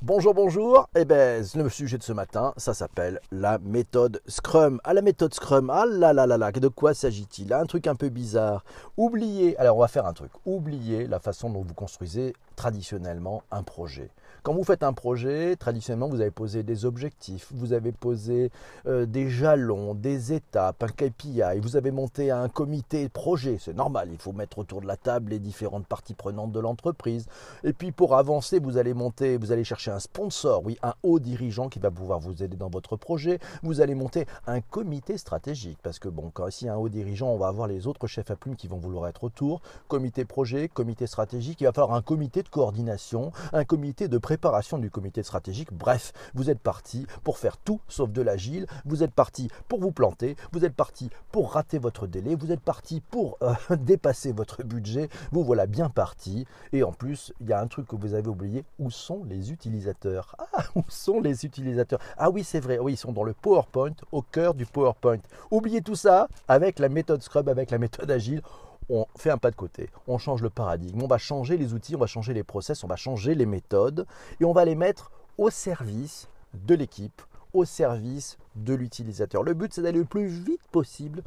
Bonjour, bonjour. Eh ben, le sujet de ce matin, ça s'appelle la méthode Scrum. Ah, la méthode Scrum. Ah là là là là, de quoi s'agit-il? Un truc un peu bizarre. Oubliez, alors on va faire un truc. Oubliez la façon dont vous construisez traditionnellement un projet. Quand vous faites un projet, traditionnellement, vous avez posé des objectifs, vous avez posé euh, des jalons, des étapes, un KPI, vous avez monté un comité projet. C'est normal, il faut mettre autour de la table les différentes parties prenantes de l'entreprise. Et puis pour avancer, vous allez monter, vous allez chercher un sponsor, oui, un haut dirigeant qui va pouvoir vous aider dans votre projet. Vous allez monter un comité stratégique parce que bon, quand ici un haut dirigeant, on va avoir les autres chefs à plume qui vont vouloir être autour. Comité projet, comité stratégique, il va falloir un comité coordination, un comité de préparation du comité stratégique. Bref, vous êtes parti pour faire tout sauf de l'agile. Vous êtes parti pour vous planter. Vous êtes parti pour rater votre délai. Vous êtes parti pour euh, dépasser votre budget. Vous voilà bien parti. Et en plus, il y a un truc que vous avez oublié. Où sont les utilisateurs? Ah, où sont les utilisateurs? Ah oui, c'est vrai. Oui, ils sont dans le PowerPoint, au cœur du PowerPoint. Oubliez tout ça avec la méthode Scrum, avec la méthode agile on fait un pas de côté, on change le paradigme, on va changer les outils, on va changer les process, on va changer les méthodes et on va les mettre au service de l'équipe, au service de l'utilisateur. Le but, c'est d'aller le plus vite possible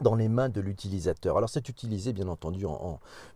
dans les mains de l'utilisateur. Alors c'est utilisé bien entendu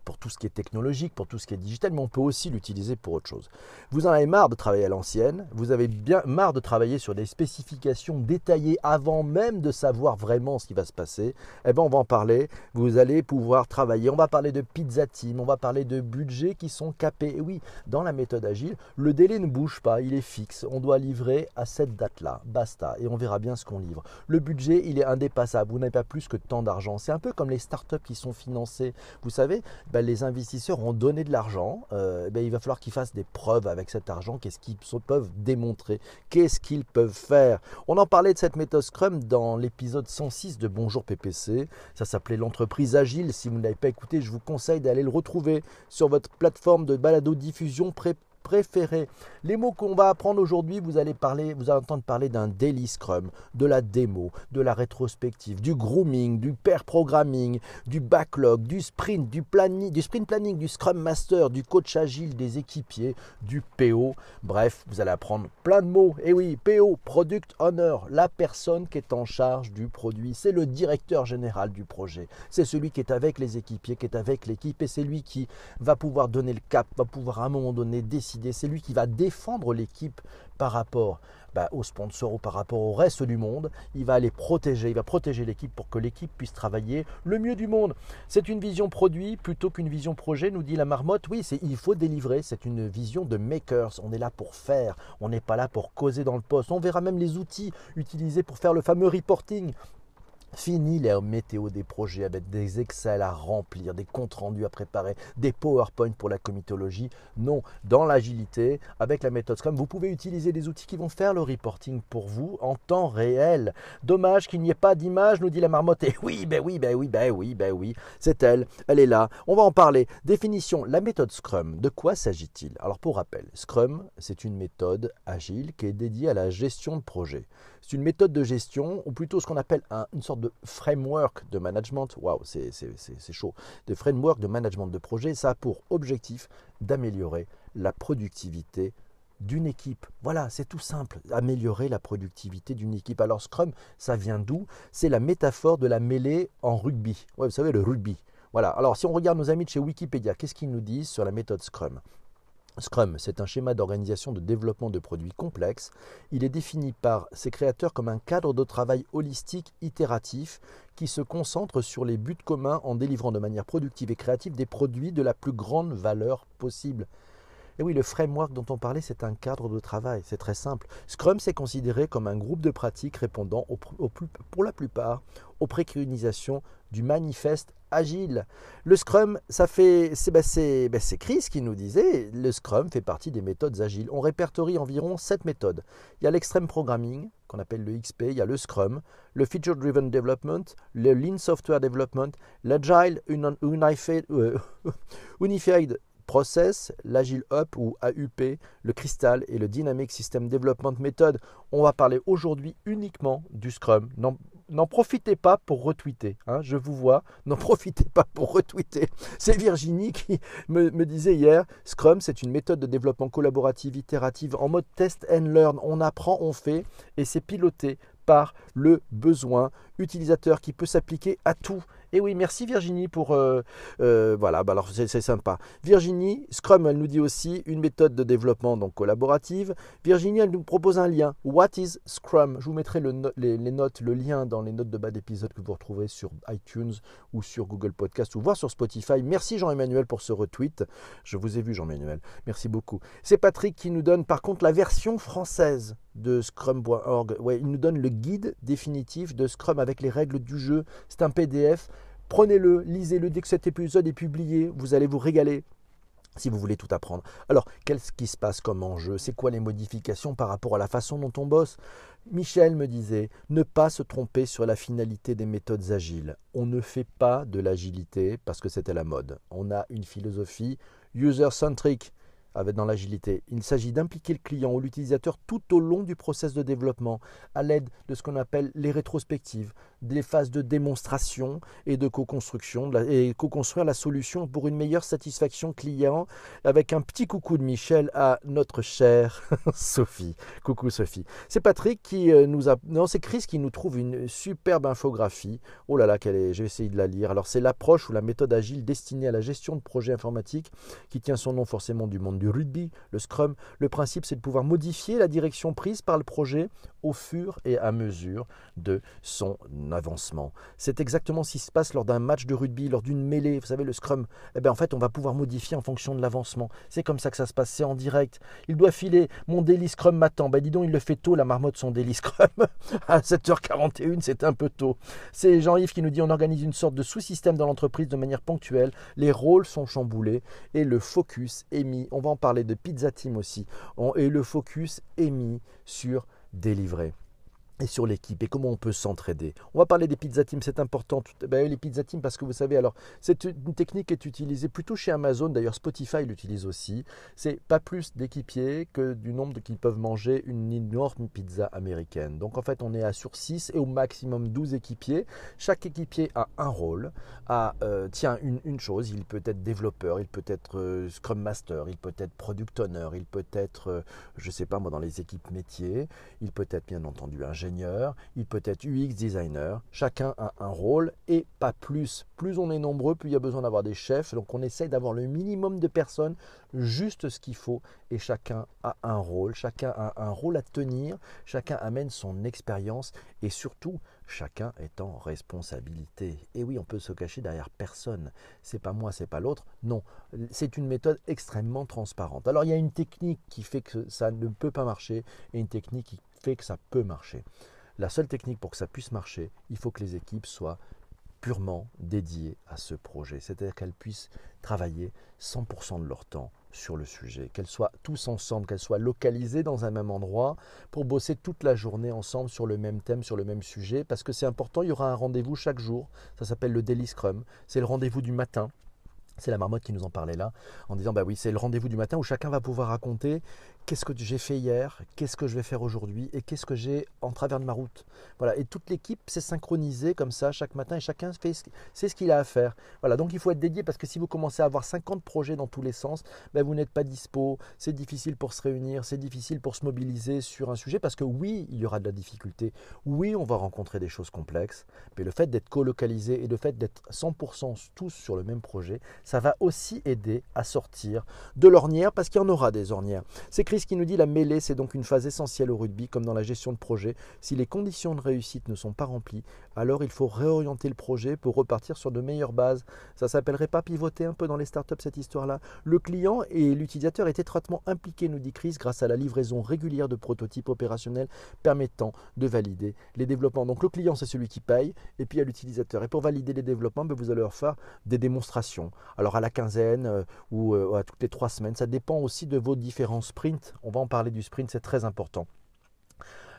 pour tout ce qui est technologique, pour tout ce qui est digital, mais on peut aussi l'utiliser pour autre chose. Vous en avez marre de travailler à l'ancienne, vous avez bien marre de travailler sur des spécifications détaillées avant même de savoir vraiment ce qui va se passer. Eh bien on va en parler, vous allez pouvoir travailler, on va parler de pizza team, on va parler de budgets qui sont capés. Et oui, dans la méthode agile, le délai ne bouge pas, il est fixe, on doit livrer à cette date-là, basta, et on verra bien ce qu'on livre. Le budget, il est indépassable, vous n'avez pas plus que d'argent. C'est un peu comme les startups qui sont financées. Vous savez, ben, les investisseurs ont donné de l'argent. Euh, ben, il va falloir qu'ils fassent des preuves avec cet argent. Qu'est-ce qu'ils peuvent démontrer? Qu'est-ce qu'ils peuvent faire? On en parlait de cette méthode Scrum dans l'épisode 106 de Bonjour PPC. Ça s'appelait l'entreprise agile. Si vous ne l'avez pas écouté, je vous conseille d'aller le retrouver sur votre plateforme de balado-diffusion pré préférés. Les mots qu'on va apprendre aujourd'hui, vous allez parler, vous allez entendre parler d'un daily scrum, de la démo, de la rétrospective, du grooming, du pair programming, du backlog, du sprint, du, planning, du sprint planning, du scrum master, du coach agile, des équipiers, du PO. Bref, vous allez apprendre plein de mots. Et oui, PO, product owner, la personne qui est en charge du produit, c'est le directeur général du projet. C'est celui qui est avec les équipiers, qui est avec l'équipe et c'est lui qui va pouvoir donner le cap, va pouvoir à un moment donné décider c'est lui qui va défendre l'équipe par rapport bah, aux sponsors ou par rapport au reste du monde. Il va les protéger, il va protéger l'équipe pour que l'équipe puisse travailler le mieux du monde. C'est une vision produit plutôt qu'une vision projet, nous dit la marmotte. Oui, c'est il faut délivrer, c'est une vision de makers. On est là pour faire, on n'est pas là pour causer dans le poste. On verra même les outils utilisés pour faire le fameux reporting. Fini les météo des projets avec des Excel à remplir, des comptes rendus à préparer, des PowerPoint pour la comitologie. Non, dans l'agilité, avec la méthode Scrum, vous pouvez utiliser des outils qui vont faire le reporting pour vous en temps réel. Dommage qu'il n'y ait pas d'image, nous dit la marmotte. Et oui, ben oui, ben oui, ben oui, ben oui, c'est elle, elle est là. On va en parler. Définition, la méthode Scrum, de quoi s'agit-il? Alors pour rappel, Scrum, c'est une méthode agile qui est dédiée à la gestion de projet. C'est une méthode de gestion, ou plutôt ce qu'on appelle une sorte de framework de management. Waouh, c'est chaud. Des framework de management de projet, ça a pour objectif d'améliorer la productivité d'une équipe. Voilà, c'est tout simple, améliorer la productivité d'une équipe. Alors Scrum, ça vient d'où? C'est la métaphore de la mêlée en rugby. Ouais, vous savez, le rugby. Voilà, alors si on regarde nos amis de chez Wikipédia, qu'est-ce qu'ils nous disent sur la méthode Scrum? Scrum, c'est un schéma d'organisation de développement de produits complexes. Il est défini par ses créateurs comme un cadre de travail holistique itératif qui se concentre sur les buts communs en délivrant de manière productive et créative des produits de la plus grande valeur possible. Et oui, le framework dont on parlait, c'est un cadre de travail, c'est très simple. Scrum, c'est considéré comme un groupe de pratiques répondant pour la plupart aux préconisations du manifeste agile. Le Scrum, ça fait, c'est bah, bah, Chris qui nous disait, le Scrum fait partie des méthodes agiles. On répertorie environ sept méthodes. Il y a l'extreme programming, qu'on appelle le XP, il y a le Scrum, le Feature Driven Development, le Lean Software Development, l'Agile euh, Unified Process, l'Agile Up ou AUP, le Crystal et le Dynamic System Development Method. On va parler aujourd'hui uniquement du Scrum. N'en profitez pas pour retweeter. Hein, je vous vois, n'en profitez pas pour retweeter. C'est Virginie qui me, me disait hier, Scrum, c'est une méthode de développement collaborative, itérative, en mode test and learn. On apprend, on fait, et c'est piloté par le besoin utilisateur qui peut s'appliquer à tout. Et oui, merci Virginie pour... Euh, euh, voilà, bah alors c'est sympa. Virginie, Scrum, elle nous dit aussi une méthode de développement donc collaborative. Virginie, elle nous propose un lien. What is Scrum? Je vous mettrai le les, notes, le lien dans les notes de bas d'épisode que vous retrouverez sur iTunes ou sur Google Podcast ou voir sur Spotify. Merci Jean-Emmanuel pour ce retweet. Je vous ai vu Jean-Emmanuel. Merci beaucoup. C'est Patrick qui nous donne par contre la version française de scrum.org. Ouais, il nous donne le guide définitif de Scrum avec les règles du jeu. C'est un PDF. Prenez-le, lisez-le dès que cet épisode est publié. Vous allez vous régaler si vous voulez tout apprendre. Alors, qu'est-ce qui se passe comme enjeu? C'est quoi les modifications par rapport à la façon dont on bosse? Michel me disait, ne pas se tromper sur la finalité des méthodes agiles. On ne fait pas de l'agilité parce que c'était la mode. On a une philosophie user-centric dans l'agilité. Il s'agit d'impliquer le client ou l'utilisateur tout au long du process de développement à l'aide de ce qu'on appelle les rétrospectives, des phases de démonstration et de co-construction et co-construire la solution pour une meilleure satisfaction client avec un petit coucou de Michel à notre chère Sophie. Coucou Sophie. C'est Patrick qui euh, nous a non c'est Chris qui nous trouve une superbe infographie. Oh là là quelle j'ai essayé de la lire. Alors c'est l'approche ou la méthode agile destinée à la gestion de projets informatiques qui tient son nom forcément du monde du rugby, le scrum. Le principe c'est de pouvoir modifier la direction prise par le projet au fur et à mesure de son avancement. C'est exactement ce qui se passe lors d'un match de rugby, lors d'une mêlée. Vous savez, le scrum, eh bien, en fait, on va pouvoir modifier en fonction de l'avancement. C'est comme ça que ça se passe, c'est en direct. Il doit filer, mon daily scrum m'attend. Ben dis donc, il le fait tôt, la marmotte, son daily scrum. à 7h41, c'est un peu tôt. C'est Jean-Yves qui nous dit on organise une sorte de sous-système dans l'entreprise de manière ponctuelle. Les rôles sont chamboulés et le focus est mis. On va en parler de Pizza Team aussi. et le focus est mis sur délivrer et sur l'équipe et comment on peut s'entraider. On va parler des pizza teams, c'est important. Ben, les pizza teams, parce que vous savez, alors, c'est une technique qui est utilisée plutôt chez Amazon, d'ailleurs Spotify l'utilise aussi. C'est pas plus d'équipiers que du nombre qui peuvent manger une énorme pizza américaine. Donc en fait, on est à sur 6 et au maximum 12 équipiers. Chaque équipier a un rôle, a, euh, tiens, une, chose, il peut être développeur, il peut être euh, Scrum Master, il peut être Product Owner, il peut être, euh, je sais pas moi, dans les équipes métiers, il peut être bien entendu ingénieur il peut être UX designer, chacun a un rôle et pas plus. Plus on est nombreux, plus il y a besoin d'avoir des chefs, donc on essaye d'avoir le minimum de personnes, juste ce qu'il faut, et chacun a un rôle, chacun a un rôle à tenir, chacun amène son expérience, et surtout, chacun est en responsabilité. Et oui, on peut se cacher derrière personne. C'est pas moi, c'est pas l'autre. Non, c'est une méthode extrêmement transparente. Alors il y a une technique qui fait que ça ne peut pas marcher et une technique qui fait que ça peut marcher. La seule technique pour que ça puisse marcher, il faut que les équipes soient purement dédiées à ce projet. C'est-à-dire qu'elles puissent travailler 100% de leur temps sur le sujet, qu'elles soient tous ensemble, qu'elles soient localisées dans un même endroit pour bosser toute la journée ensemble sur le même thème, sur le même sujet, parce que c'est important, il y aura un rendez-vous chaque jour, ça s'appelle le Daily Scrum, c'est le rendez-vous du matin, c'est la marmotte qui nous en parlait là, en disant bah oui, c'est le rendez-vous du matin où chacun va pouvoir raconter qu'est-ce que j'ai fait hier, qu'est-ce que je vais faire aujourd'hui et qu'est-ce que j'ai en travers de ma route. Voilà, et toute l'équipe s'est synchronisée comme ça chaque matin et chacun fait ce qu'il a à faire. Voilà, donc il faut être dédié parce que si vous commencez à avoir 50 projets dans tous les sens, ben vous n'êtes pas dispo, c'est difficile pour se réunir, c'est difficile pour se mobiliser sur un sujet parce que oui, il y aura de la difficulté, oui, on va rencontrer des choses complexes, mais le fait d'être colocalisé et le fait d'être 100% tous sur le même projet, ça va aussi aider à sortir de l'ornière parce qu'il y en aura des ornières. C'est ce qui nous dit la mêlée, c'est donc une phase essentielle au rugby, comme dans la gestion de projet. Si les conditions de réussite ne sont pas remplies, alors il faut réorienter le projet pour repartir sur de meilleures bases. Ça s'appellerait pas pivoter un peu dans les startups cette histoire-là. Le client et l'utilisateur étaient étroitement impliqués, nous dit Chris, grâce à la livraison régulière de prototypes opérationnels permettant de valider les développements. Donc le client, c'est celui qui paye, et puis a l'utilisateur. Et pour valider les développements, ben, vous allez leur faire des démonstrations. Alors à la quinzaine euh, ou euh, à toutes les trois semaines, ça dépend aussi de vos différents sprints on va en parler du sprint, c'est très important.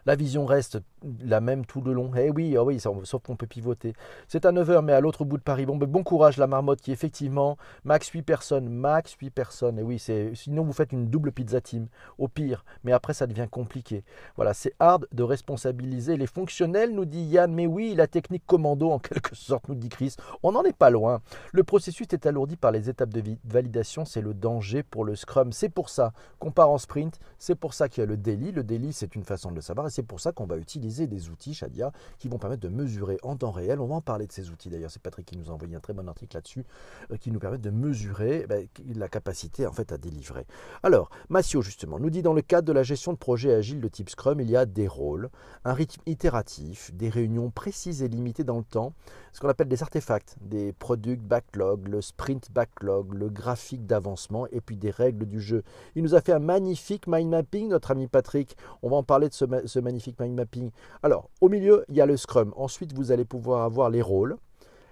La vision reste la même tout le long. Eh oui, ah oui, sauf qu'on peut pivoter. C'est à 9h, mais à l'autre bout de Paris. Bon, ben, bon courage, la marmotte, qui effectivement, max 8 personnes, max 8 personnes. Et oui, c'est sinon vous faites une double pizza team, au pire. Mais après, ça devient compliqué. Voilà, c'est hard de responsabiliser les fonctionnels, nous dit Yann. Mais oui, la technique commando, en quelque sorte, nous dit Chris. On n'en est pas loin. Le processus est alourdi par les étapes de validation. C'est le danger pour le Scrum. C'est pour ça qu'on part en sprint. C'est pour ça qu'il y a le daily. Le daily, c'est une façon de le savoir. Et c'est pour ça qu'on va utiliser des outils, Shadia, qui vont permettre de mesurer en temps réel. On va en parler de ces outils d'ailleurs. C'est Patrick qui nous a envoyé un très bon article là-dessus, euh, qui nous permet de mesurer ben, la capacité en fait à délivrer. Alors, Massio justement nous dit dans le cadre de la gestion de projets agiles de type Scrum, il y a des rôles, un rythme itératif, des réunions précises et limitées dans le temps, ce qu'on appelle des artefacts, des product backlog, le sprint backlog, le graphique d'avancement et puis des règles du jeu. Il nous a fait un magnifique mind mapping, notre ami Patrick. On va en parler de ce, ce magnifique mind mapping. Alors, au milieu, il y a le Scrum. Ensuite, vous allez pouvoir avoir les rôles,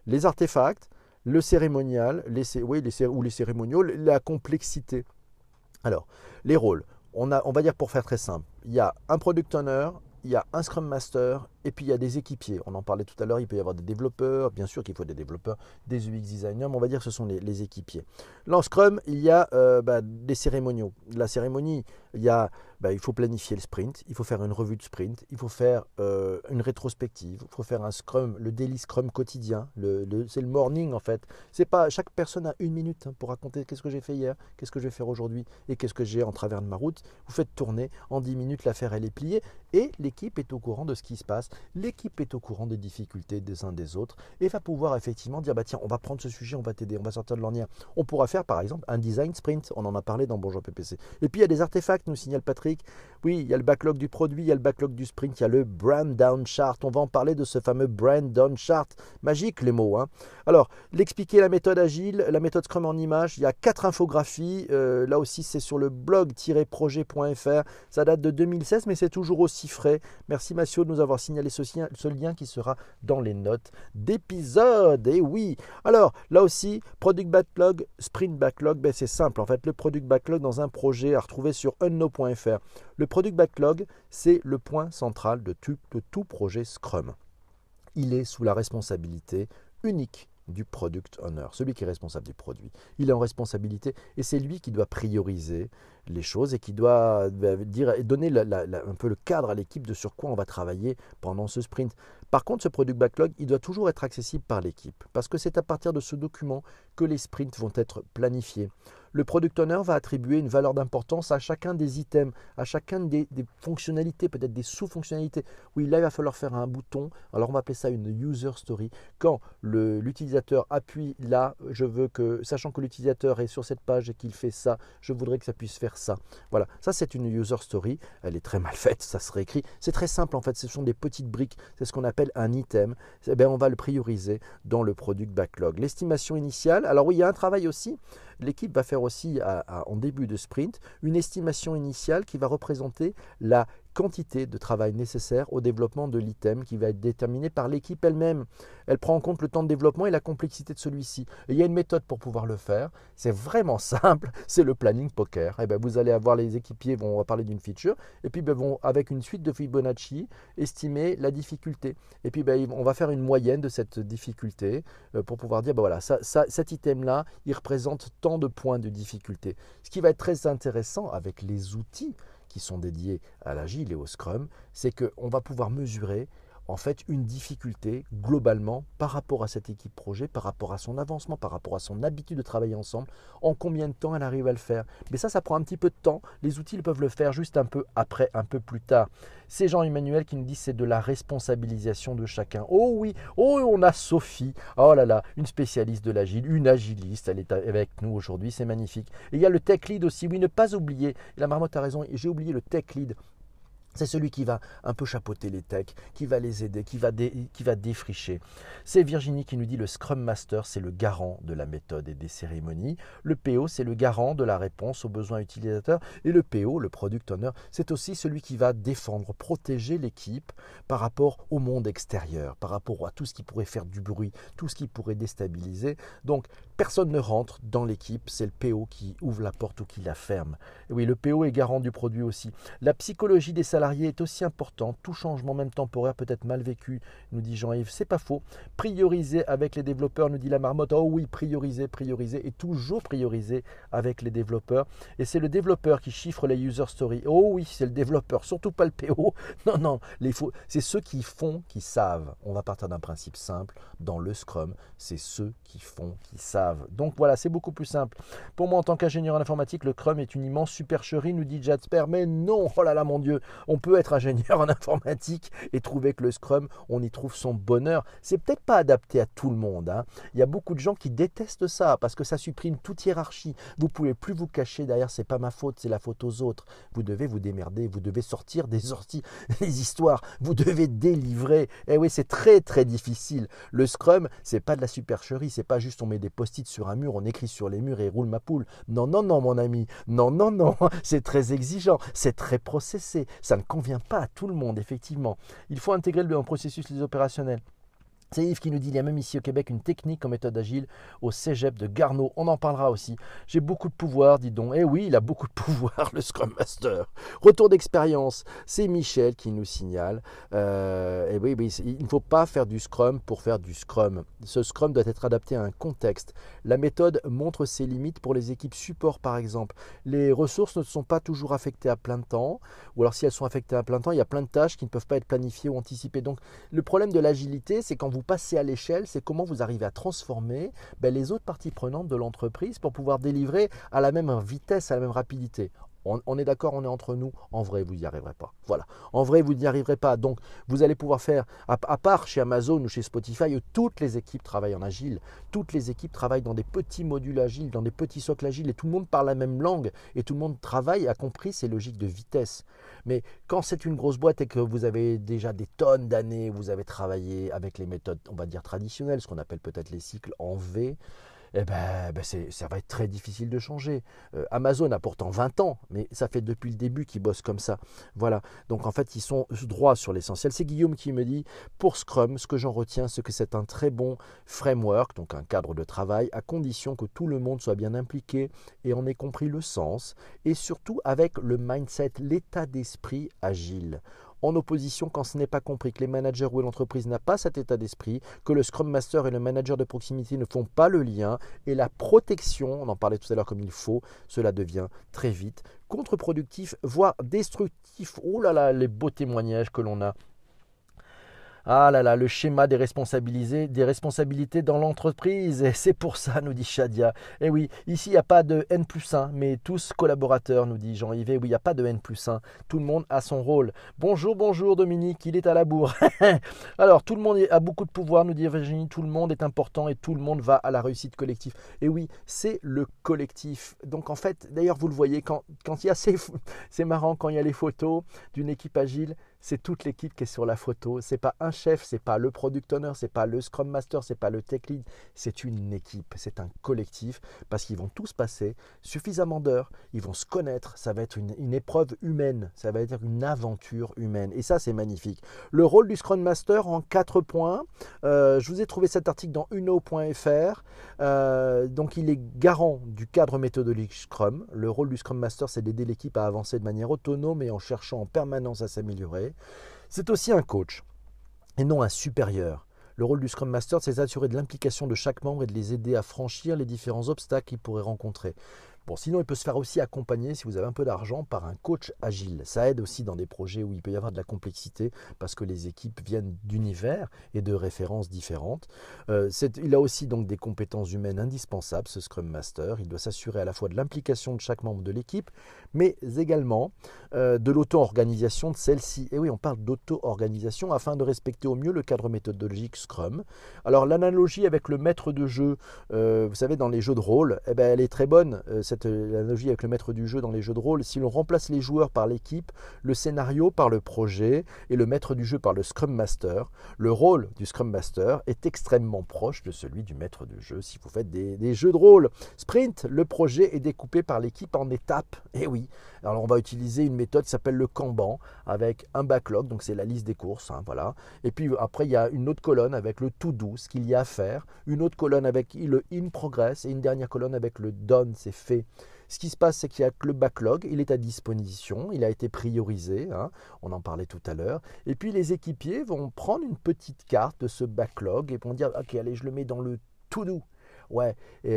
les artefacts, le cérémonial, les, oui, les, ou les cérémoniaux, la complexité. Alors, les rôles. On, a, on va dire pour faire très simple, il y a un product owner, il y a un Scrum Master et puis il y a des équipiers. On en parlait tout à l'heure, il peut y avoir des développeurs, bien sûr qu'il faut des développeurs, des UX designers, mais on va dire que ce sont les, équipiers. Dans Scrum, il y a euh, bah, des cérémoniaux. La cérémonie, il, y a, bah, il faut planifier le sprint, il faut faire une revue de sprint, il faut faire euh, une rétrospective, il faut faire un Scrum, le daily Scrum quotidien, c'est le morning en fait. C'est pas chaque personne a une minute hein, pour raconter qu'est-ce que j'ai fait hier, qu'est-ce que je vais faire aujourd'hui et qu'est-ce que j'ai en travers de ma route. Vous faites tourner en 10 minutes l'affaire elle est pliée et l'équipe est au courant de ce qui se passe l'équipe est au courant des difficultés des uns des autres et va pouvoir effectivement dire bah tiens, on va prendre ce sujet, on va t'aider, on va sortir de l'ornière. On pourra faire par exemple un design sprint, on en a parlé dans Bonjour PPC. Et puis il y a des artefacts, nous signale Patrick. Oui, il y a le backlog du produit, il y a le backlog du sprint, il y a le brand down chart. On va en parler de ce fameux brand down chart. Magique les mots. Hein. Alors, l'expliquer la méthode agile, la méthode Scrum en image, il y a quatre infographies. Euh, là aussi, c'est sur le blog-projet.fr. Ça date de 2016, mais c'est toujours aussi frais. Merci Massio de nous avoir signalé ceci ce lien qui sera dans les notes d'épisode. Et oui, alors là aussi, Product Backlog, Sprint Backlog, ben, c'est simple. En fait, le Product Backlog dans un projet à retrouver sur unno.fr. Le Product Backlog, c'est le point central de tout projet Scrum. Il est sous la responsabilité unique du product owner, celui qui est responsable du produit. Il est en responsabilité et c'est lui qui doit prioriser les choses et qui doit bah, dire, donner un peu le cadre à l'équipe de sur quoi on va travailler pendant ce sprint. Par contre, ce product backlog, il doit toujours être accessible par l'équipe parce que c'est à partir de ce document que les sprints vont être planifiés le product owner va attribuer une valeur d'importance à chacun des items, à chacun des, fonctionnalités, peut-être des sous-fonctionnalités. Oui, là, il va falloir faire un bouton. Alors, on va appeler ça une user story. Quand l'utilisateur appuie là, je veux que, sachant que l'utilisateur est sur cette page et qu'il fait ça, je voudrais que ça puisse faire ça. Voilà, ça, c'est une user story. Elle est très mal faite, ça se réécrit. C'est très simple, en fait. Ce sont des petites briques. C'est ce qu'on appelle un item. Eh bien, on va le prioriser dans le product backlog. L'estimation initiale. Alors, oui, il y a un travail aussi l'équipe va faire aussi en début de sprint une estimation initiale qui va représenter la quantité de travail nécessaire au développement de l'item qui va être déterminé par l'équipe elle-même. Elle prend en compte le temps de développement et la complexité de celui-ci. il y a une méthode pour pouvoir le faire. C'est vraiment simple. C'est le planning poker. Et eh ben, vous allez avoir les équipiers vont parler d'une feature et puis ben, vont avec une suite de Fibonacci estimer la difficulté. Et puis ben, on va faire une moyenne de cette difficulté euh, pour pouvoir dire ben, voilà ça, cet item-là il représente tant de points de difficulté. Ce qui va être très intéressant avec les outils qui sont dédiés à l'agile et au scrum, c'est qu'on va pouvoir mesurer en fait une difficulté globalement par rapport à cette équipe projet, par rapport à son avancement, par rapport à son habitude de travailler ensemble, en combien de temps elle arrive à le faire. Mais ça, ça prend un petit peu de temps. Les outils peuvent le faire juste un peu après, un peu plus tard. C'est Jean-Emmanuel qui nous dit c'est de la responsabilisation de chacun. Oh oui, oh on a Sophie, oh là là, une spécialiste de l'agile, une agiliste, elle est avec nous aujourd'hui, c'est magnifique. Et il y a le tech lead aussi, oui, ne pas oublier, la marmotte a raison, j'ai oublié le tech lead. C'est celui qui va un peu chapeauter les techs, qui va les aider, qui va, qui va défricher. C'est Virginie qui nous dit le Scrum Master, c'est le garant de la méthode et des cérémonies. Le PO, c'est le garant de la réponse aux besoins utilisateurs. Et le PO, le Product Owner, c'est aussi celui qui va défendre, protéger l'équipe par rapport au monde extérieur, par rapport à tout ce qui pourrait faire du bruit, tout ce qui pourrait déstabiliser. Donc, personne ne rentre dans l'équipe, c'est le PO qui ouvre la porte ou qui la ferme. oui, le PO est garant du produit aussi. La psychologie des salariés est aussi important. Tout changement, même temporaire, peut être mal vécu, nous dit Jean-Yves. C'est pas faux. Prioriser avec les développeurs, nous dit la marmotte. Oh oui, prioriser, prioriser et toujours prioriser avec les développeurs. Et c'est le développeur qui chiffre les user stories. Oh oui, c'est le développeur, surtout pas le PO. Non, non, c'est ceux qui font qui savent. On va partir d'un principe simple. Dans le Scrum, c'est ceux qui font qui savent. Donc voilà, c'est beaucoup plus simple. Pour moi, en tant qu'ingénieur en informatique, le Scrum est une immense supercherie, nous dit Jasper. Mais non, oh là là, mon Dieu, on peut être ingénieur en informatique et trouver que le Scrum, on y trouve son bonheur. C'est peut-être pas adapté à tout le monde. Hein. Il y a beaucoup de gens qui détestent ça parce que ça supprime toute hiérarchie. Vous pouvez plus vous cacher derrière, c'est pas ma faute, c'est la faute aux autres. Vous devez vous démerder, vous devez sortir des sorties, des histoires, vous devez délivrer. Eh oui, c'est très très difficile. Le Scrum, c'est pas de la supercherie, c'est pas juste on met des post-it sur un mur, on écrit sur les murs et roule ma poule. Non, non, non, mon ami. Non, non, non. C'est très exigeant, c'est très processé. Ça ne convient pas à tout le monde, effectivement. Il faut intégrer le processus les opérationnels. C'est Yves qui nous dit il y a même ici au Québec une technique en méthode agile au cégep de Garneau. On en parlera aussi. J'ai beaucoup de pouvoir, dis donc. Eh oui, il a beaucoup de pouvoir, le Scrum Master. Retour d'expérience, c'est Michel qui nous signale. Euh, eh oui, il ne faut pas faire du Scrum pour faire du Scrum. Ce Scrum doit être adapté à un contexte. La méthode montre ses limites pour les équipes support, par exemple. Les ressources ne sont pas toujours affectées à plein temps, ou alors si elles sont affectées à plein temps, il y a plein de tâches qui ne peuvent pas être planifiées ou anticipées. Donc, le problème de l'agilité, c'est quand vous vous passez à l'échelle, c'est comment vous arrivez à transformer ben, les autres parties prenantes de l'entreprise pour pouvoir délivrer à la même vitesse, à la même rapidité. On, est d'accord, on est entre nous. En vrai, vous n'y arriverez pas. Voilà. En vrai, vous n'y arriverez pas. Donc, vous allez pouvoir faire, à, part chez Amazon ou chez Spotify, toutes les équipes travaillent en agile. Toutes les équipes travaillent dans des petits modules agiles, dans des petits socles agiles, et tout le monde parle la même langue, et tout le monde travaille, a compris ces logiques de vitesse. Mais quand c'est une grosse boîte et que vous avez déjà des tonnes d'années, vous avez travaillé avec les méthodes, on va dire traditionnelles, ce qu'on appelle peut-être les cycles en V, eh ben, ben ça va être très difficile de changer. Euh, Amazon a pourtant 20 ans, mais ça fait depuis le début qu'ils bossent comme ça. Voilà. Donc en fait, ils sont droits sur l'essentiel. C'est Guillaume qui me dit, pour Scrum, ce que j'en retiens, c'est que c'est un très bon framework, donc un cadre de travail, à condition que tout le monde soit bien impliqué et en ait compris le sens, et surtout avec le mindset, l'état d'esprit agile en opposition quand ce n'est pas compris, que les managers ou l'entreprise n'a pas cet état d'esprit, que le Scrum Master et le manager de proximité ne font pas le lien, et la protection, on en parlait tout à l'heure comme il faut, cela devient très vite contre-productif, voire destructif. Oh là là, les beaux témoignages que l'on a ah là là, le schéma des responsabilités, des responsabilités dans l'entreprise. Et c'est pour ça, nous dit Shadia. Et eh oui, ici, il n'y a pas de N plus 1, mais tous collaborateurs, nous dit Jean-Yves. Oui, il n'y a pas de N plus 1. Tout le monde a son rôle. Bonjour, bonjour Dominique, il est à la bourre. Alors, tout le monde a beaucoup de pouvoir, nous dit Virginie. Tout le monde est important et tout le monde va à la réussite collective. Et oui, c'est le collectif. Donc, en fait, d'ailleurs, vous le voyez, quand, quand il y a ces... C'est marrant, quand il y a les photos d'une équipe agile, c'est toute l'équipe qui est sur la photo. C'est pas un chef, c'est pas le product owner, c'est pas le scrum master, c'est pas le tech lead, c'est une équipe, c'est un collectif parce qu'ils vont tous passer suffisamment d'heures, ils vont se connaître, ça va être une, épreuve humaine, ça va être une aventure humaine et ça c'est magnifique. Le rôle du scrum master en quatre points. Euh, je vous ai trouvé cet article dans uno.fr. Euh, donc il est garant du cadre méthodologique Scrum. Le rôle du scrum master c'est d'aider l'équipe à avancer de manière autonome et en cherchant en permanence à s'améliorer. C'est aussi un coach et non un supérieur. Le rôle du Scrum Master, c'est d'assurer de l'implication de chaque membre et de les aider à franchir les différents obstacles qu'ils pourraient rencontrer. Bon, sinon, il peut se faire aussi accompagner, si vous avez un peu d'argent, par un coach agile. Ça aide aussi dans des projets où il peut y avoir de la complexité parce que les équipes viennent d'univers et de références différentes. Euh, il a aussi donc des compétences humaines indispensables, ce Scrum Master. Il doit s'assurer à la fois de l'implication de chaque membre de l'équipe, mais également euh, de l'auto-organisation de celle-ci. Et oui, on parle d'auto-organisation afin de respecter au mieux le cadre méthodologique Scrum. Alors, l'analogie avec le maître de jeu, euh, vous savez, dans les jeux de rôle, eh ben, elle est très bonne. Cette euh, l'analogie avec le maître du jeu dans les jeux de rôle, si l'on remplace les joueurs par l'équipe, le scénario par le projet et le maître du jeu par le Scrum Master, le rôle du Scrum Master est extrêmement proche de celui du maître de jeu si vous faites des, jeux de rôle. Sprint, le projet est découpé par l'équipe en étapes. Eh oui, alors on va utiliser une méthode qui s'appelle le Kanban avec un backlog, donc c'est la liste des courses, hein, voilà. Et puis après il y a une autre colonne avec le to do, ce qu'il y a à faire, une autre colonne avec le in progress et une dernière colonne avec le done, c'est fait Ce qui se passe, c'est qu'il y a le backlog, il est à disposition, il a été priorisé, hein, on en parlait tout à l'heure. Et puis les équipiers vont prendre une petite carte de ce backlog et vont dire, ok, allez, je le mets dans le to do. Ouais,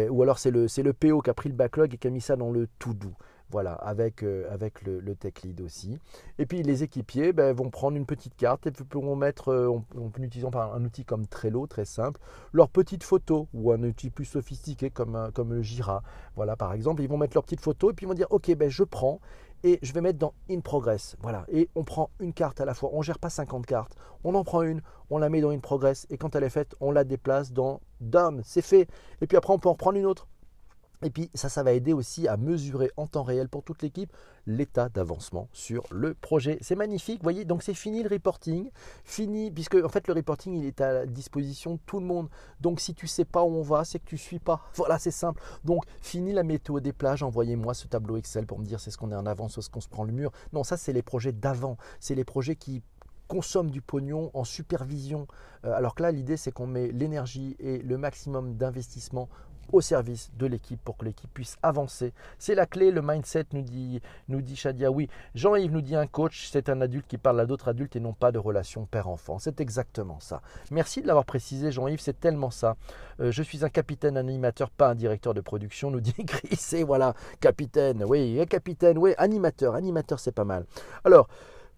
ou alors c'est le, le PO qui a pris le backlog et qui a mis ça dans le to do. Voilà, avec, euh, avec le, tech lead aussi. Et puis les équipiers ben, vont prendre une petite carte et pourront mettre, euh, en, utilisant un outil comme Trello, très simple, leur petite photo ou un outil plus sophistiqué comme, comme le Jira. Voilà, par exemple, ils vont mettre leur petite photo et puis ils vont dire, ok, ben, je prends et je vais mettre dans In Progress. Voilà. Et on prend une carte à la fois. On ne gère pas 50 cartes. On en prend une, on la met dans In Progress et quand elle est faite, on la déplace dans Done. C'est fait. Et puis après, on peut en prendre une autre. Et puis ça, ça va aider aussi à mesurer en temps réel pour toute l'équipe l'état d'avancement sur le projet. C'est magnifique, vous voyez, donc c'est fini le reporting, fini, puisque en fait le reporting il est à la disposition de tout le monde. Donc si tu sais pas où on va, c'est que tu suis pas. Voilà, c'est simple. Donc fini la météo des plages, envoyez-moi ce tableau Excel pour me dire c'est ce qu'on est en avance ou ce qu'on se prend le mur. Non, ça c'est les projets d'avant, c'est les projets qui consomment du pognon en supervision. Euh, alors que là, l'idée, c'est qu'on met l'énergie et le maximum d'investissement au service de l'équipe pour que l'équipe puisse avancer. C'est la clé, le mindset, nous dit, nous dit Shadia. Oui, Jean-Yves nous dit un coach, c'est un adulte qui parle à d'autres adultes et non pas de relation père-enfant. C'est exactement ça. Merci de l'avoir précisé, Jean-Yves, c'est tellement ça. Euh, je suis un capitaine animateur, pas un directeur de production, nous dit Chris. Et voilà, capitaine, oui, capitaine, oui, animateur, animateur, c'est pas mal. Alors,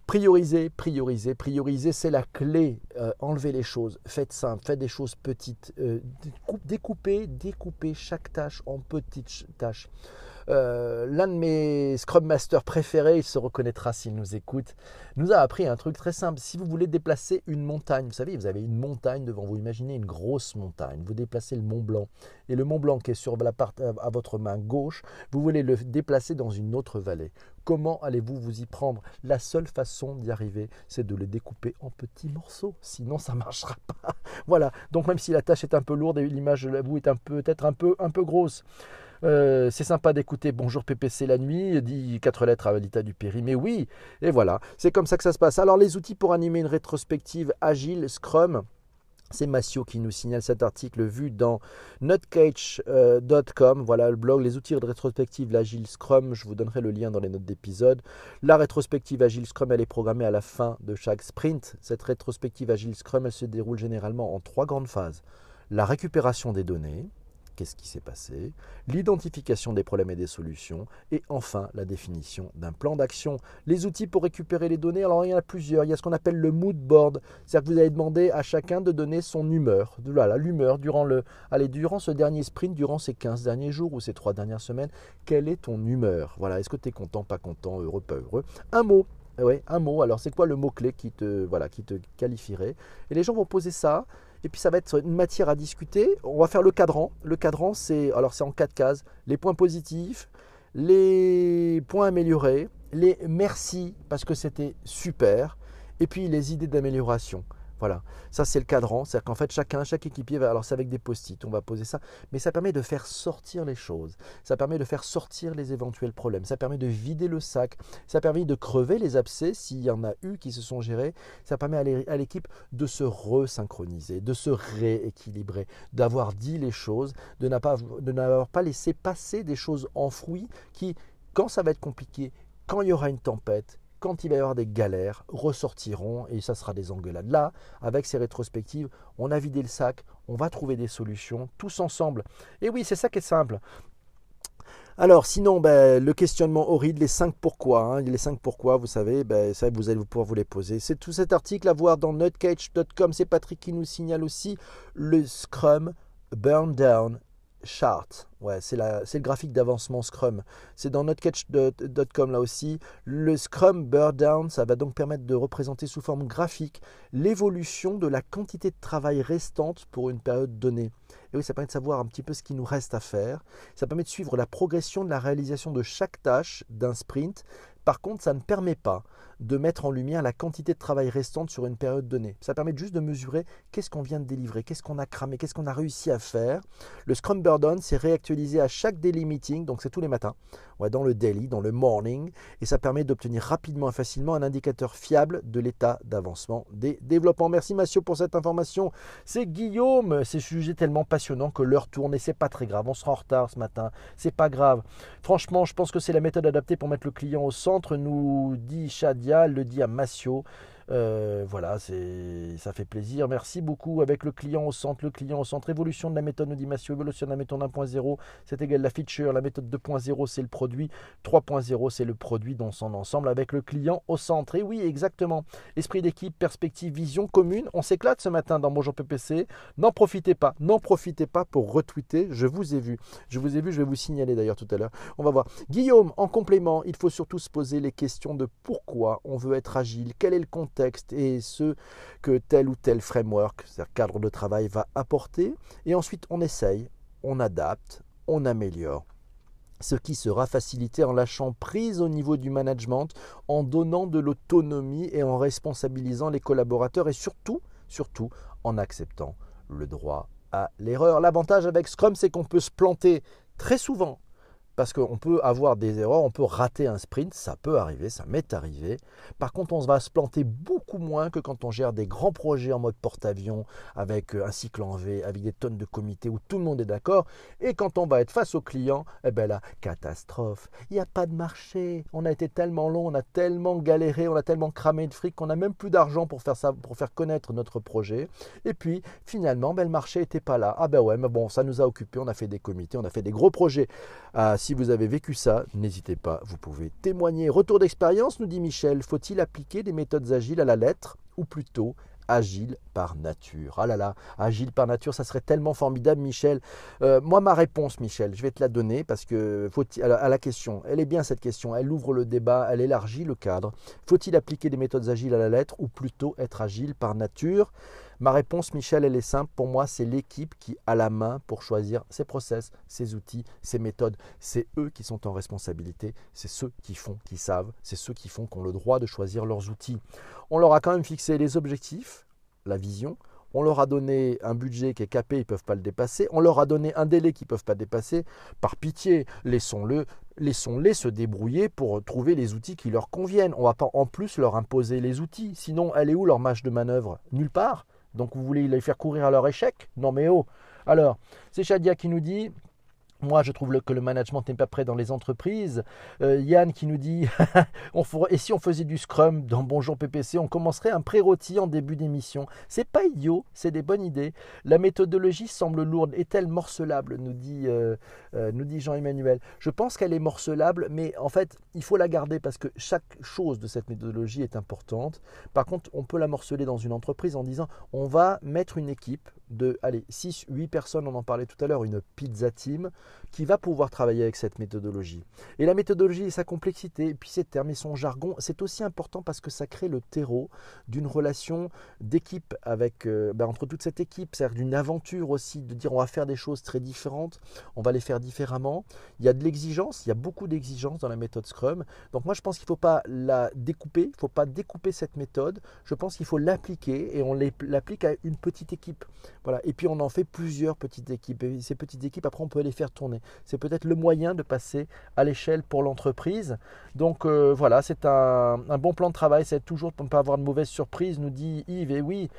Prioriser, prioriser, prioriser, c'est la clé. Euh, enlevez les choses, faites simple, faites des choses petites. Euh, découpez, découpez chaque tâche en petites tâches. Euh, l'un de mes Scrum Masters préférés, il se reconnaîtra s'il nous écoute, nous a appris un truc très simple. Si vous voulez déplacer une montagne, vous savez, vous avez une montagne devant vous, imaginez une grosse montagne, vous déplacez le Mont Blanc, et le Mont Blanc qui est sur la part, à votre main gauche, vous voulez le déplacer dans une autre vallée. Comment allez-vous vous y prendre? La seule façon d'y arriver, c'est de le découper en petits morceaux. Sinon, ça ne marchera pas. voilà. Donc, même si la tâche est un peu lourde et l'image de vous est peut-être un peu, un peu grosse, euh, c'est sympa d'écouter Bonjour PPC la nuit, dit quatre lettres à Valita du Péry. Mais oui, et voilà, c'est comme ça que ça se passe. Alors les outils pour animer une rétrospective agile, Scrum. C'est Massio qui nous signale cet article vu dans nutcage.com. voilà le blog, les outils de rétrospective, l'Agile Scrum. Je vous donnerai le lien dans les notes d'épisode. La rétrospective Agile Scrum, elle est programmée à la fin de chaque sprint. Cette rétrospective Agile Scrum, elle se déroule généralement en trois grandes phases. La récupération des données, qu'est-ce qui s'est passé, l'identification des problèmes et des solutions, et enfin la définition d'un plan d'action. Les outils pour récupérer les données, alors il y en a plusieurs. Il y a ce qu'on appelle le mood board, c'est-à-dire que vous allez demander à chacun de donner son humeur, voilà, l'humeur durant durant ce dernier sprint, durant ces 15 derniers jours ou ces 3 dernières semaines, quelle est ton humeur? Voilà, est-ce que tu es content, pas content, heureux, pas heureux? Un mot, oui, un mot. Alors, c'est quoi le mot-clé qui voilà, qui te qualifierait? Et les gens vont poser ça et puis ça va être une matière à discuter. On va faire le cadran. Le cadran, c'est alors c'est en quatre cases les points positifs, les points améliorés, les merci parce que c'était super, et puis les idées d'amélioration. Voilà, ça c'est le cadran, c'est-à-dire qu'en fait chacun, chaque équipier va, alors c'est avec des post-it, on va poser ça, mais ça permet de faire sortir les choses, ça permet de faire sortir les éventuels problèmes, ça permet de vider le sac, ça permet de crever les abcès s'il y en a eu qui se sont gérés, ça permet à l'équipe de se resynchroniser, de se rééquilibrer, d'avoir dit les choses, de n'avoir pas laissé passer des choses enfouies qui, quand ça va être compliqué, quand il y aura une tempête, quand il va y avoir des galères, ressortiront et ça sera des engueulades. Là, avec ces rétrospectives, on a vidé le sac, on va trouver des solutions tous ensemble. Et oui, c'est ça qui est simple. Alors, sinon, ben, le questionnement horrible, les 5 pourquoi. Hein, les 5 pourquoi, vous savez, ben, ça, vous allez pouvoir vous les poser. C'est tout cet article à voir dans nutcage.com. C'est Patrick qui nous signale aussi le Scrum Burn Down chart. C'est le graphique d'avancement Scrum. C'est dans notesketch.com là aussi. Le Scrum Burn Down, ça va donc permettre de représenter sous forme graphique l'évolution de la quantité de travail restante pour une période donnée. Et oui, ça permet de savoir un petit peu ce qui nous reste à faire. Ça permet de suivre la progression de la réalisation de chaque tâche d'un sprint. Par contre, ça ne permet pas de mettre en lumière la quantité de travail restante sur une période donnée. Ça permet juste de mesurer qu'est-ce qu'on vient de délivrer, qu'est-ce qu'on a cramé, qu'est-ce qu'on a réussi à faire. Le Scrum Burden, c'est réactualisé à chaque daily meeting, donc c'est tous les matins, dans le daily, dans le morning, et ça permet d'obtenir rapidement et facilement un indicateur fiable de l'état d'avancement des développements. Merci Mathieu pour cette information. C'est Guillaume, c'est sujet tellement passionnant que l'heure tourne et c'est pas très grave. On sera en retard ce matin, c'est pas grave. Franchement, je pense que c'est la méthode adaptée pour mettre le client au centre, nous dit Shadia, le dit à Massio. Euh, voilà, ça fait plaisir. Merci beaucoup. Avec le client au centre, le client au centre. Évolution de la méthode, Massio. Évolution de la méthode 1.0, c'est égal à la feature. La méthode 2.0, c'est le produit. 3.0, c'est le produit dans son ensemble avec le client au centre. Et oui, exactement. Esprit d'équipe, perspective, vision commune. On s'éclate ce matin dans Bonjour PPC. N'en profitez pas. N'en profitez pas pour retweeter. Je vous ai vu. Je vous ai vu. Je vais vous signaler d'ailleurs tout à l'heure. On va voir. Guillaume, en complément, il faut surtout se poser les questions de pourquoi on veut être agile. Quel est le contexte et ce que tel ou tel framework, c'est-à-dire cadre de travail, va apporter. Et ensuite, on essaye, on adapte, on améliore ce qui sera facilité en lâchant prise au niveau du management, en donnant de l'autonomie et en responsabilisant les collaborateurs et surtout, surtout en acceptant le droit à l'erreur. L'avantage avec Scrum, c'est qu'on peut se planter très souvent parce qu'on peut avoir des erreurs, on peut rater un sprint, ça peut arriver, ça m'est arrivé. Par contre, on va se planter beaucoup moins que quand on gère des grands projets en mode porte-avions, avec euh, un cycle en V, avec des tonnes de comités où tout le monde est d'accord. Et quand on va être face au client, eh bien là, catastrophe. Il n'y a pas de marché. On a été tellement long, on a tellement galéré, on a tellement cramé de fric qu'on n'a même plus d'argent pour faire ça, pour faire connaître notre projet. Et puis, finalement, ben, le marché n'était pas là. Ah ben ouais, mais bon, ça nous a occupé, on a fait des comités, on a fait des gros projets. Ah, si vous avez vécu ça, n'hésitez pas, vous pouvez témoigner. Retour d'expérience, nous dit Michel, faut-il appliquer des méthodes agiles à la lettre ou plutôt agile par nature? Ah là là, agile par nature, ça serait tellement formidable, Michel. Euh, moi, ma réponse, Michel, je vais te la donner parce que faut à la question, elle est bien cette question, elle ouvre le débat, elle élargit le cadre. Faut-il appliquer des méthodes agiles à la lettre ou plutôt être agile par nature? Ma réponse, Michel, elle est simple. Pour moi, c'est l'équipe qui a la main pour choisir ses process, ses outils, ses méthodes. C'est eux qui sont en responsabilité. C'est ceux qui font, qui savent. C'est ceux qui font, qui ont le droit de choisir leurs outils. On leur a quand même fixé les objectifs, la vision. On leur a donné un budget qui est capé, ils ne peuvent pas le dépasser. On leur a donné un délai qu'ils ne peuvent pas dépasser. Par pitié, laissons-le laissons-les se débrouiller pour trouver les outils qui leur conviennent. On ne va pas en plus leur imposer les outils. Sinon, elle est où leur marge de manœuvre? Nulle part. Donc vous voulez les faire courir à leur échec? Non mais oh! Alors, c'est Shadia qui nous dit moi, je trouve que le management n'est pas prêt dans les entreprises. Euh, Yann qui nous dit Et si on faisait du Scrum dans Bonjour PPC, on commencerait un pré-rôti en début d'émission C'est pas idiot, c'est des bonnes idées. La méthodologie semble lourde. Est-elle morcelable nous dit, euh, euh, nous dit Jean-Emmanuel. Je pense qu'elle est morcelable, mais en fait, il faut la garder parce que chaque chose de cette méthodologie est importante. Par contre, on peut la morceler dans une entreprise en disant On va mettre une équipe de allez, 6, 8 personnes, on en parlait tout à l'heure, une pizza team qui va pouvoir travailler avec cette méthodologie. Et la méthodologie et sa complexité, puis ses termes et son jargon, c'est aussi important parce que ça crée le terreau d'une relation d'équipe avec euh, ben, entre toute cette équipe, c'est-à-dire d'une aventure aussi, de dire on va faire des choses très différentes, on va les faire différemment. Il y a de l'exigence, il y a beaucoup d'exigence dans la méthode Scrum. Donc moi je pense qu'il ne faut pas la découper, il ne faut pas découper cette méthode. Je pense qu'il faut l'appliquer et on l'applique à une petite équipe. Et puis on en fait plusieurs petites équipes. Et ces petites équipes, après, on peut les faire tourner. C'est peut-être le moyen de passer à l'échelle pour l'entreprise. Donc euh, voilà, c'est un, bon plan de travail. C'est toujours pour ne pas avoir de mauvaises surprises, nous dit Yves. Et oui,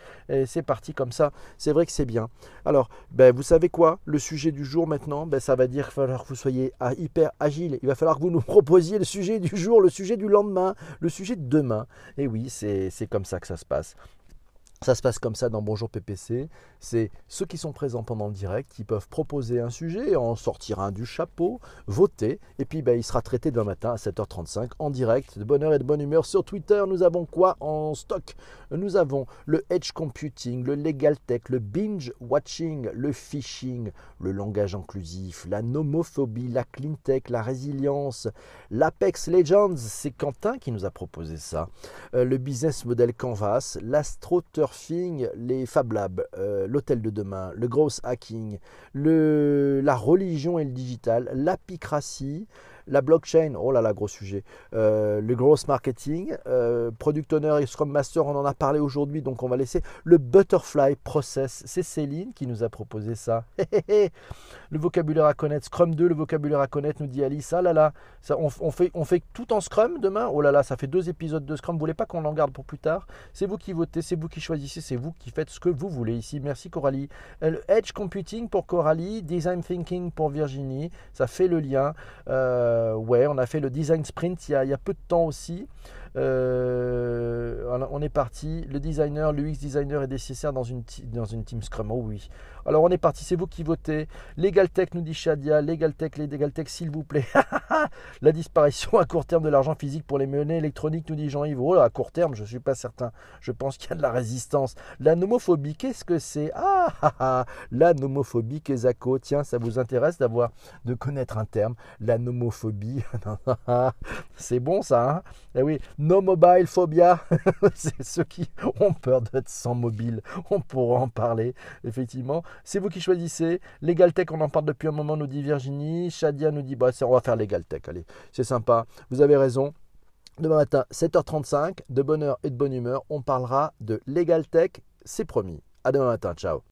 c'est parti comme ça. C'est vrai que c'est bien. Alors, ben, vous savez quoi? Le sujet du jour maintenant, ben, ça va dire qu'il va falloir que vous soyez hyper agile. Il va falloir que vous nous proposiez le sujet du jour, le sujet du lendemain, le sujet de demain. Et oui, c'est comme ça que ça se passe. Ça se passe comme ça dans Bonjour PPC. C'est ceux qui sont présents pendant le direct qui peuvent proposer un sujet, en sortir un du chapeau, voter, et puis ben, il sera traité demain matin à 7h35 en direct, de bonne heure et de bonne humeur. Sur Twitter, nous avons quoi en stock? Nous avons le edge computing, le legal tech, le binge watching, le phishing, le langage inclusif, la nomophobie, la clean tech, la résilience, l'Apex Legends, c'est Quentin qui nous a proposé ça, euh, le business model Canvas, l'astroturf les Fab Labs, euh, l'hôtel de demain, le gross hacking, la religion et le digital, l'apicratie, La blockchain, oh là là, gros sujet. Euh, le gross marketing, euh, product owner et scrum master, on en a parlé aujourd'hui, donc on va laisser le butterfly process. C'est Céline qui nous a proposé ça. le vocabulaire à connaître, Scrum 2, le vocabulaire à connaître, nous dit Alice. Ah là là, on, fait, on fait tout en Scrum demain? Oh là là, ça fait deux épisodes de Scrum. Vous voulez pas qu'on en garde pour plus tard? C'est vous qui votez, c'est vous qui choisissez, c'est vous qui faites ce que vous voulez ici. Merci Coralie. Euh, Edge Computing pour Coralie, Design Thinking pour Virginie. Ça fait le lien. Euh, ouais, on a fait le Design Sprint il y a, il y a peu de temps aussi. Euh, on est parti. Le designer, l'UX designer est nécessaire dans une, dans une team Scrum. Oh oui. Alors on est parti, c'est vous qui votez. Legal Tech nous dit Shadia. Legal Tech, Legal Tech, s'il vous plaît. la disparition à court terme de l'argent physique pour les monnaies électroniques nous dit Jean-Yves. Oh, à court terme, je ne suis pas certain. Je pense qu'il y a de la résistance. La nomophobie, qu'est-ce que c'est? Ah, ah, ah, la nomophobie, Kezako. Tiens, ça vous intéresse d'avoir, de connaître un terme? La nomophobie. c'est bon ça. Hein? Eh oui, no mobile phobia. c'est ceux qui ont peur d'être sans mobile. On pourra en parler, effectivement. C'est vous qui choisissez. Legal Tech, on en parle depuis un moment, nous dit Virginie. Shadia nous dit, bah, on va faire Legal Tech. Allez, c'est sympa. Vous avez raison. Demain matin, 7h35, de bonne heure et de bonne humeur, on parlera de Legal Tech. C'est promis. À demain matin. Ciao.